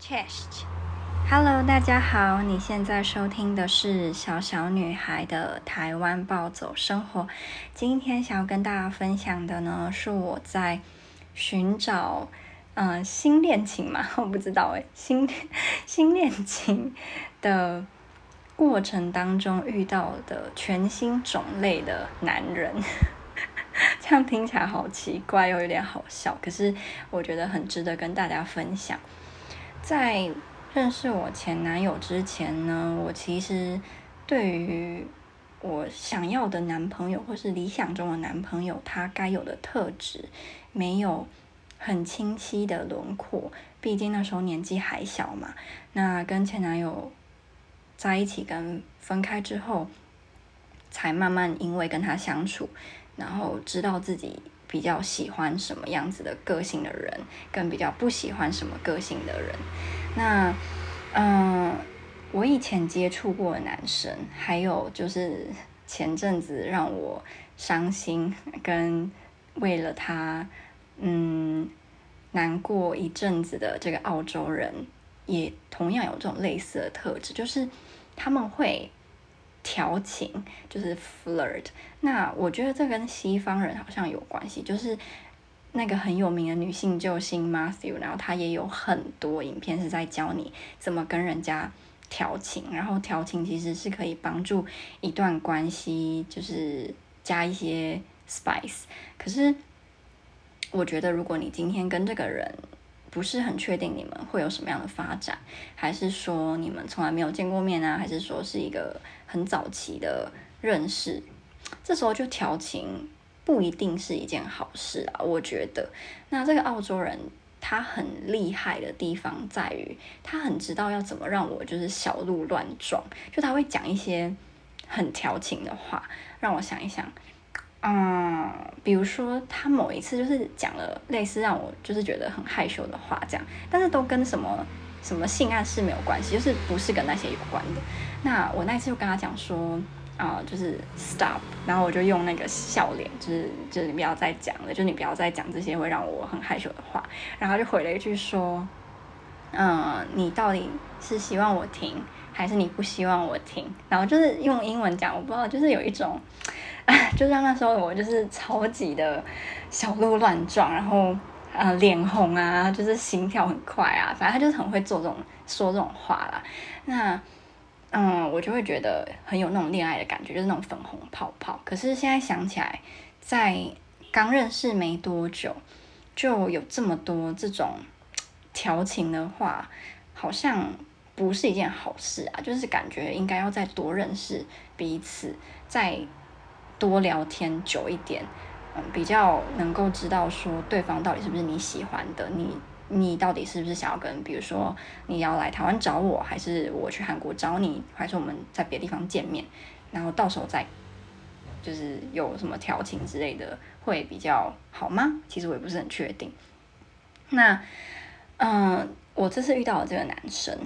Chest，Hello，大家好，你现在收听的是小小女孩的台湾暴走生活。今天想要跟大家分享的呢，是我在寻找嗯、新恋情嘛，我不知道诶，新 新恋情的过程当中遇到的全新种类的男人。这样听起来好奇怪又有点好笑，可是我觉得很值得跟大家分享。在认识我前男友之前呢，我其实对于我想要的男朋友或是理想中的男朋友，他该有的特质没有很清晰的轮廓。毕竟那时候年纪还小嘛。那跟前男友在一起跟分开之后，才慢慢因为跟他相处，然后知道自己。比较喜欢什么样子的个性的人，跟比较不喜欢什么个性的人。那，嗯，我以前接触过的男生，还有就是前阵子让我伤心，跟为了他，嗯，难过一阵子的这个澳洲人，也同样有这种类似的特质，就是他们会。调情就是 flirt，那我觉得这跟西方人好像有关系，就是那个很有名的女性救星 Matthew，然后他也有很多影片是在教你怎么跟人家调情，然后调情其实是可以帮助一段关系，就是加一些 spice。可是我觉得如果你今天跟这个人，不是很确定你们会有什么样的发展，还是说你们从来没有见过面啊？还是说是一个很早期的认识？这时候就调情不一定是一件好事啊，我觉得。那这个澳洲人他很厉害的地方在于，他很知道要怎么让我就是小鹿乱撞，就他会讲一些很调情的话，让我想一想。嗯，比如说他某一次就是讲了类似让我就是觉得很害羞的话，这样，但是都跟什么什么性暗示没有关系，就是不是跟那些有关的。那我那次就跟他讲说，啊、就是 stop，然后我就用那个笑脸，就是就是你不要再讲了，就你不要再讲这些会让我很害羞的话。然后就回了一句说，嗯，你到底是希望我停，还是你不希望我停？然后就是用英文讲，我不知道，就是有一种。就像那时候我就是超级的小鹿乱撞，然后呃脸红啊，就是心跳很快啊，反正他就是很会做这种说这种话啦。那嗯，我就会觉得很有那种恋爱的感觉，就是那种粉红泡泡。可是现在想起来，在刚认识没多久就有这么多这种调情的话，好像不是一件好事啊。就是感觉应该要再多认识彼此，再。多聊天久一点，嗯，比较能够知道说对方到底是不是你喜欢的，你你到底是不是想要跟，比如说你要来台湾找我，还是我去韩国找你，还是我们在别的地方见面，然后到时候再就是有什么调情之类的，会比较好吗？其实我也不是很确定。那嗯，我这次遇到的这个男生。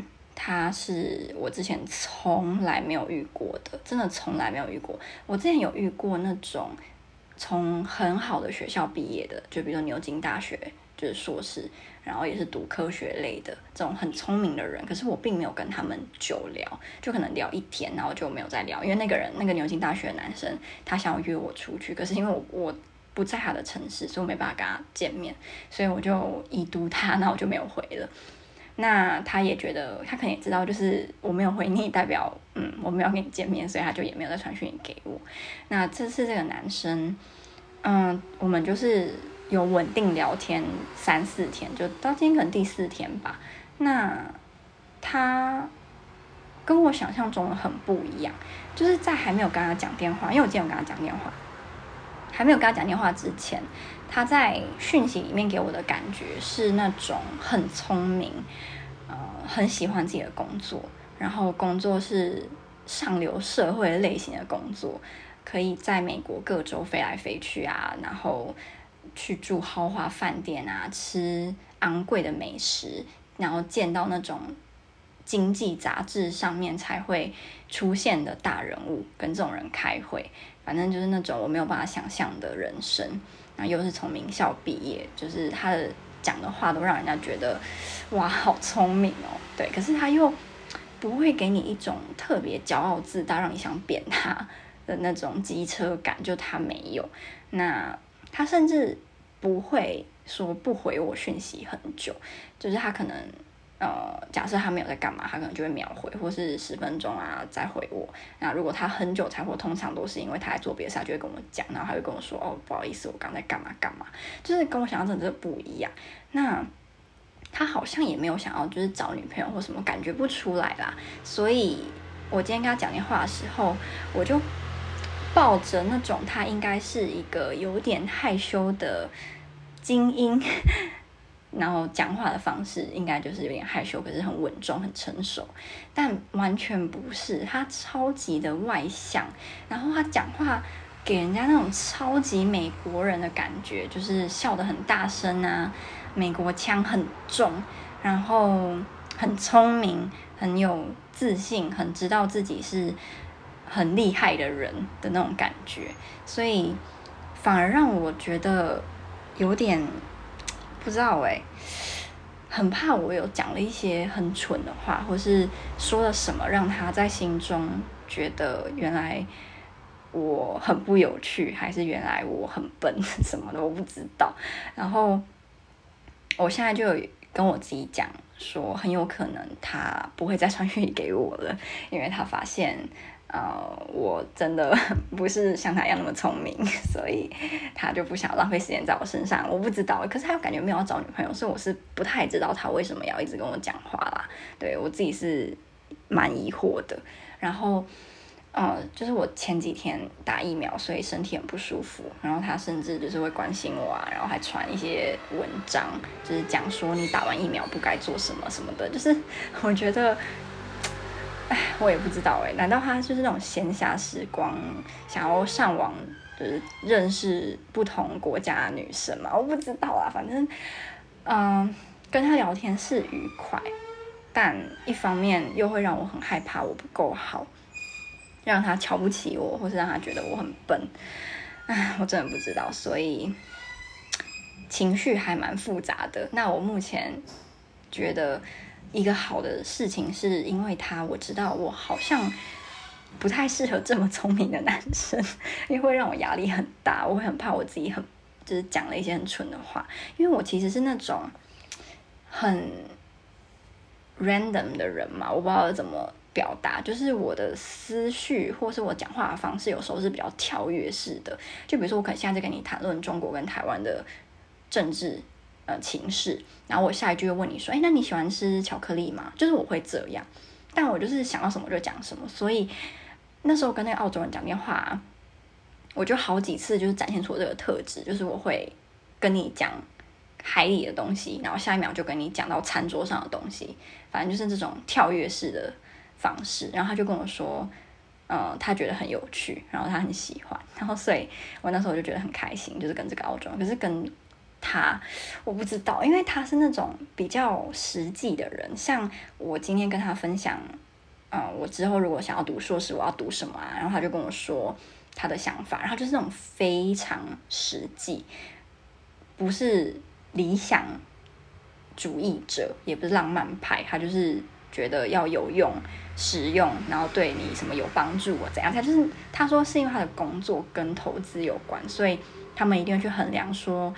他是我之前从来没有遇过的，真的从来没有遇过。我之前有遇过那种从很好的学校毕业的，就比如说牛津大学，就是硕士，然后也是读科学类的这种很聪明的人。可是我并没有跟他们久聊，就可能聊一天，然后就没有再聊。因为那个人，那个牛津大学的男生，他想要约我出去，可是因为我我不在他的城市，所以我没办法跟他见面，所以我就已读他，那我就没有回了。那他也觉得，他可能也知道，就是我没有回你，代表嗯，我没有跟你见面，所以他就也没有再传讯给我。那这次这个男生，嗯，我们就是有稳定聊天三四天，就到今天可能第四天吧。那他跟我想象中的很不一样，就是在还没有跟他讲电话，因为我今天有跟他讲电话，还没有跟他讲电话之前。他在讯息里面给我的感觉是那种很聪明，呃，很喜欢自己的工作，然后工作是上流社会类型的工作，可以在美国各州飞来飞去啊，然后去住豪华饭店啊，吃昂贵的美食，然后见到那种经济杂志上面才会出现的大人物，跟这种人开会，反正就是那种我没有办法想象的人生。又是从名校毕业，就是他的讲的话都让人家觉得哇，好聪明哦。对，可是他又不会给你一种特别骄傲自大，让你想扁他的那种机车感，就他没有。那他甚至不会说不回我讯息很久，就是他可能。呃，假设他没有在干嘛，他可能就会秒回，或是十分钟啊再回我。那如果他很久才回，通常都是因为他在做别的事，他就会跟我讲，然后他会跟我说：“哦，不好意思，我刚在干嘛干嘛。”就是跟我想象真的不一样。那他好像也没有想要就是找女朋友或什么，感觉不出来啦。所以我今天跟他讲电话的时候，我就抱着那种他应该是一个有点害羞的精英。然后讲话的方式应该就是有点害羞，可是很稳重、很成熟，但完全不是，他超级的外向，然后他讲话给人家那种超级美国人的感觉，就是笑得很大声啊，美国腔很重，然后很聪明、很有自信、很知道自己是很厉害的人的那种感觉，所以反而让我觉得有点。不知道哎，很怕我有讲了一些很蠢的话，或是说了什么让他在心中觉得原来我很不有趣，还是原来我很笨 什么的，我不知道。然后我现在就有跟我自己讲说，很有可能他不会再传讯给我了，因为他发现。呃，我真的 不是像他一样那么聪明，所以他就不想浪费时间在我身上。我不知道，可是他感觉没有找女朋友，所以我是不太知道他为什么要一直跟我讲话啦。对，我自己是蛮疑惑的。然后，呃，就是我前几天打疫苗，所以身体很不舒服。然后他甚至就是会关心我啊，然后还传一些文章，就是讲说你打完疫苗不该做什么什么的。就是 我觉得。唉，我也不知道哎，难道他就是那种闲暇时光想要上网，就是认识不同国家女生嘛？我不知道啊，反正，嗯、跟他聊天是愉快，但一方面又会让我很害怕，我不够好，让他瞧不起我，或是让他觉得我很笨。唉，我真的不知道，所以情绪还蛮复杂的。那我目前觉得。一个好的事情是因为他，我知道我好像不太适合这么聪明的男生，因为会让我压力很大，我会很怕我自己很就是讲了一些很蠢的话，因为我其实是那种很 random 的人嘛，我不知道怎么表达，就是我的思绪或是我讲话的方式有时候是比较跳跃式的，就比如说我可能现在在跟你谈论中国跟台湾的政治。呃，情势，然后我下一句又问你说，哎，那你喜欢吃巧克力吗？就是我会这样，但我就是想到什么就讲什么，所以那时候跟那个澳洲人讲电话，我就好几次就是展现出我这个特质，就是我会跟你讲海里的东西，然后下一秒就跟你讲到餐桌上的东西，反正就是这种跳跃式的方式。然后他就跟我说，呃，他觉得很有趣，然后他很喜欢，然后所以我那时候就觉得很开心，就是跟这个澳洲，可是跟。他我不知道，因为他是那种比较实际的人。像我今天跟他分享，嗯、我之后如果想要读硕士，我要读什么啊？然后他就跟我说他的想法，然后就是那种非常实际，不是理想主义者，也不是浪漫派，他就是觉得要有用、实用，然后对你什么有帮助啊？怎样？他就是他说是因为他的工作跟投资有关，所以他们一定要去衡量说。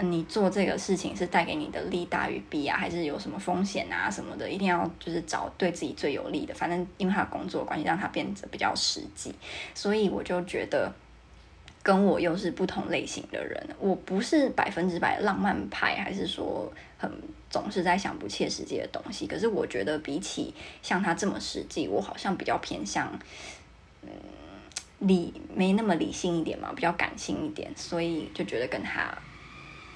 你做这个事情是带给你的利大于弊啊，还是有什么风险啊什么的？一定要就是找对自己最有利的。反正因为他工作关系，让他变得比较实际，所以我就觉得跟我又是不同类型的人。我不是百分之百浪漫派，还是说很总是在想不切实际的东西。可是我觉得比起像他这么实际，我好像比较偏向嗯理没那么理性一点嘛，比较感性一点，所以就觉得跟他。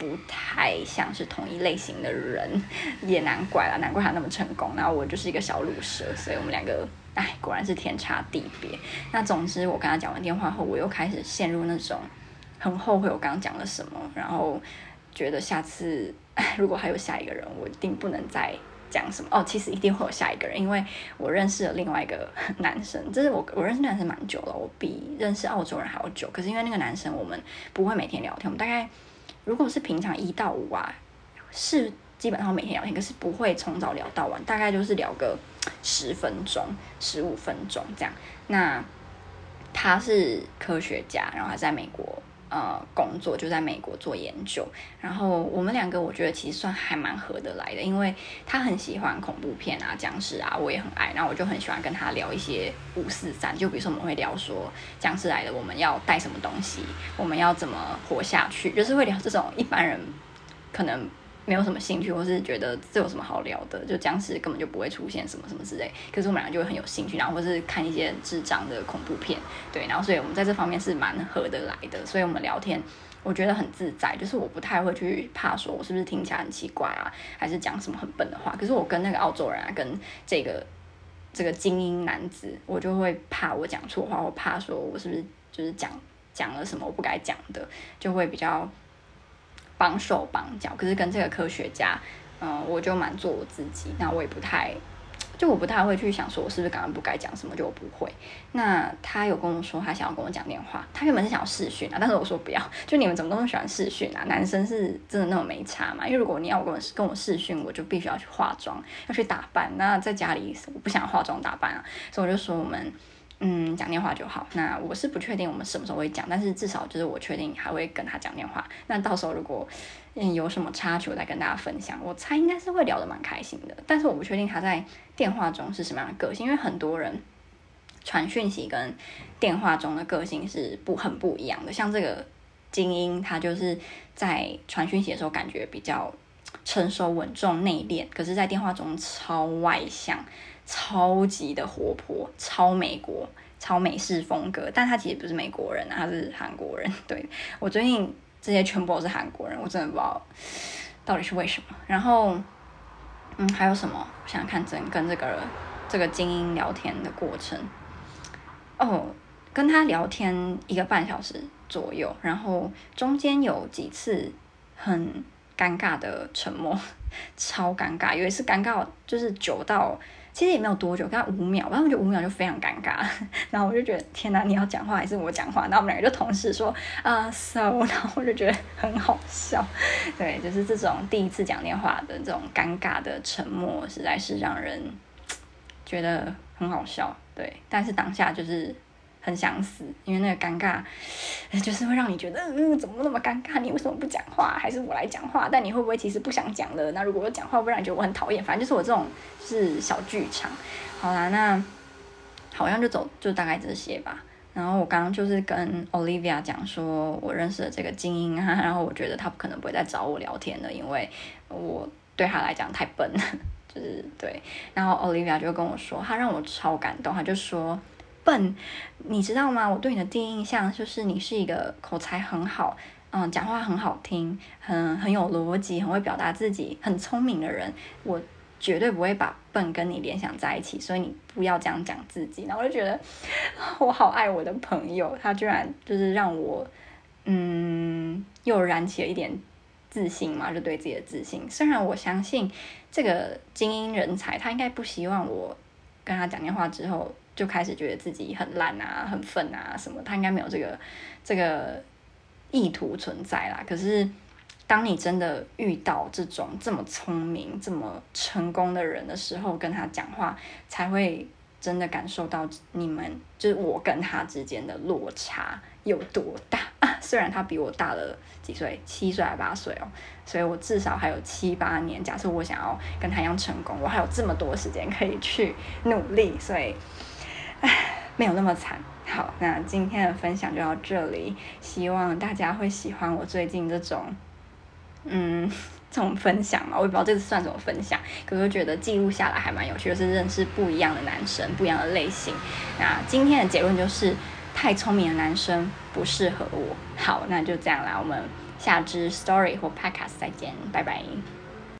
不太像是同一类型的人，也难怪了，难怪他那么成功。然后我就是一个小鲁蛇，所以我们两个，哎，果然是天差地别。那总之，我跟他讲完电话后，我又开始陷入那种很后悔我刚刚讲了什么，然后觉得下次如果还有下一个人，我一定不能再讲什么。哦，其实一定会有下一个人，因为我认识了另外一个男生，就是我我认识男生蛮久了，我比认识澳洲人还要久。可是因为那个男生，我们不会每天聊天，我们大概。如果是平常一到五啊，是基本上每天聊天，可是不会从早聊到晚，大概就是聊个十分钟、十五分钟这样。那他是科学家，然后他在美国。呃，工作就在美国做研究，然后我们两个我觉得其实算还蛮合得来的，因为他很喜欢恐怖片啊、僵尸啊，我也很爱，然后我就很喜欢跟他聊一些五四三，就比如说我们会聊说僵尸来了，我们要带什么东西，我们要怎么活下去，就是会聊这种一般人可能。没有什么兴趣，或是觉得这有什么好聊的，就僵尸根本就不会出现什么什么之类。可是我们俩就会很有兴趣，然后或是看一些智障的恐怖片，对，然后所以我们在这方面是蛮合得来的。所以我们聊天，我觉得很自在，就是我不太会去怕说我是不是听起来很奇怪啊，还是讲什么很笨的话。可是我跟那个澳洲人啊，跟这个这个精英男子，我就会怕我讲错话，我怕说我是不是就是讲讲了什么我不该讲的，就会比较。绑手绑脚，可是跟这个科学家，嗯、我就蛮做我自己。那我也不太，就我不太会去想说，我是不是刚刚不该讲什么，就我不会。那他有跟我说，他想要跟我讲电话，他原本是想要试训啊，但是我说不要。就你们怎么都喜欢试训啊？男生是真的那么没差吗？因为如果你要跟我跟我试训，我就必须要去化妆，要去打扮。那在家里我不想化妆打扮啊，所以我就说我们。嗯，讲电话就好。那我是不确定我们什么时候会讲，但是至少就是我确定还会跟他讲电话。那到时候如果嗯有什么插曲，我再跟大家分享。我猜应该是会聊得蛮开心的，但是我不确定他在电话中是什么样的个性，因为很多人传讯息跟电话中的个性是不很不一样的。像这个精英，他就是在传讯息的时候感觉比较成熟稳重内敛，可是在电话中超外向。超级的活泼，超美国，超美式风格，但他其实不是美国人啊，他是韩国人。对，我最近这些全部都是韩国人，我真的不知道到底是为什么。然后，嗯，还有什么？我想看，整跟这个这个精英聊天的过程。哦，跟他聊天一个半小时左右，然后中间有几次很尴尬的沉默，超尴尬，有一次尴尬就是久到。其实也没有多久，刚五秒，然后我觉得五秒就非常尴尬，然后我就觉得天哪，你要讲话还是我讲话？然后我们两个就同时说啊、so，然后我就觉得很好笑，对，就是这种第一次讲电话的这种尴尬的沉默，实在是让人觉得很好笑，对，但是当下就是。很想死，因为那个尴尬，就是会让你觉得，嗯，怎么那么尴尬？你为什么不讲话？还是我来讲话？但你会不会其实不想讲了？那如果我讲话，不会让你觉得我很讨厌？反正就是我这种是小剧场。好啦，那好像就走，就大概这些吧。然后我刚刚就是跟 Olivia 讲说，我认识了这个精英啊，然后我觉得他不可能不会再找我聊天了，因为我对他来讲太笨了，就是对。然后 Olivia 就跟我说，他让我超感动，他就说。笨，你知道吗？我对你的第一印象就是你是一个口才很好，嗯，讲话很好听，很很有逻辑，很会表达自己，很聪明的人。我绝对不会把笨跟你联想在一起，所以你不要这样讲自己。然后我就觉得 我好爱我的朋友，他居然就是让我，嗯，又燃起了一点自信嘛，就对自己的自信。虽然我相信这个精英人才，他应该不希望我跟他讲电话之后。就开始觉得自己很烂啊、很粪啊什么，他应该没有这个这个意图存在啦。可是，当你真的遇到这种这么聪明、这么成功的人的时候，跟他讲话，才会真的感受到你们就是我跟他之间的落差有多大。虽然他比我大了几岁，七岁还八岁哦，所以我至少还有七八年。假设我想要跟他一样成功，我还有这么多时间可以去努力，所以。唉，没有那么惨。好，那今天的分享就到这里，希望大家会喜欢我最近这种，嗯，这种分享嘛。我也不知道这次算什么分享，可是我觉得记录下来还蛮有趣的，是认识不一样的男生，不一样的类型。那今天的结论就是，太聪明的男生不适合我。好，那就这样啦，我们下支 story 或 podcast 再见，拜拜。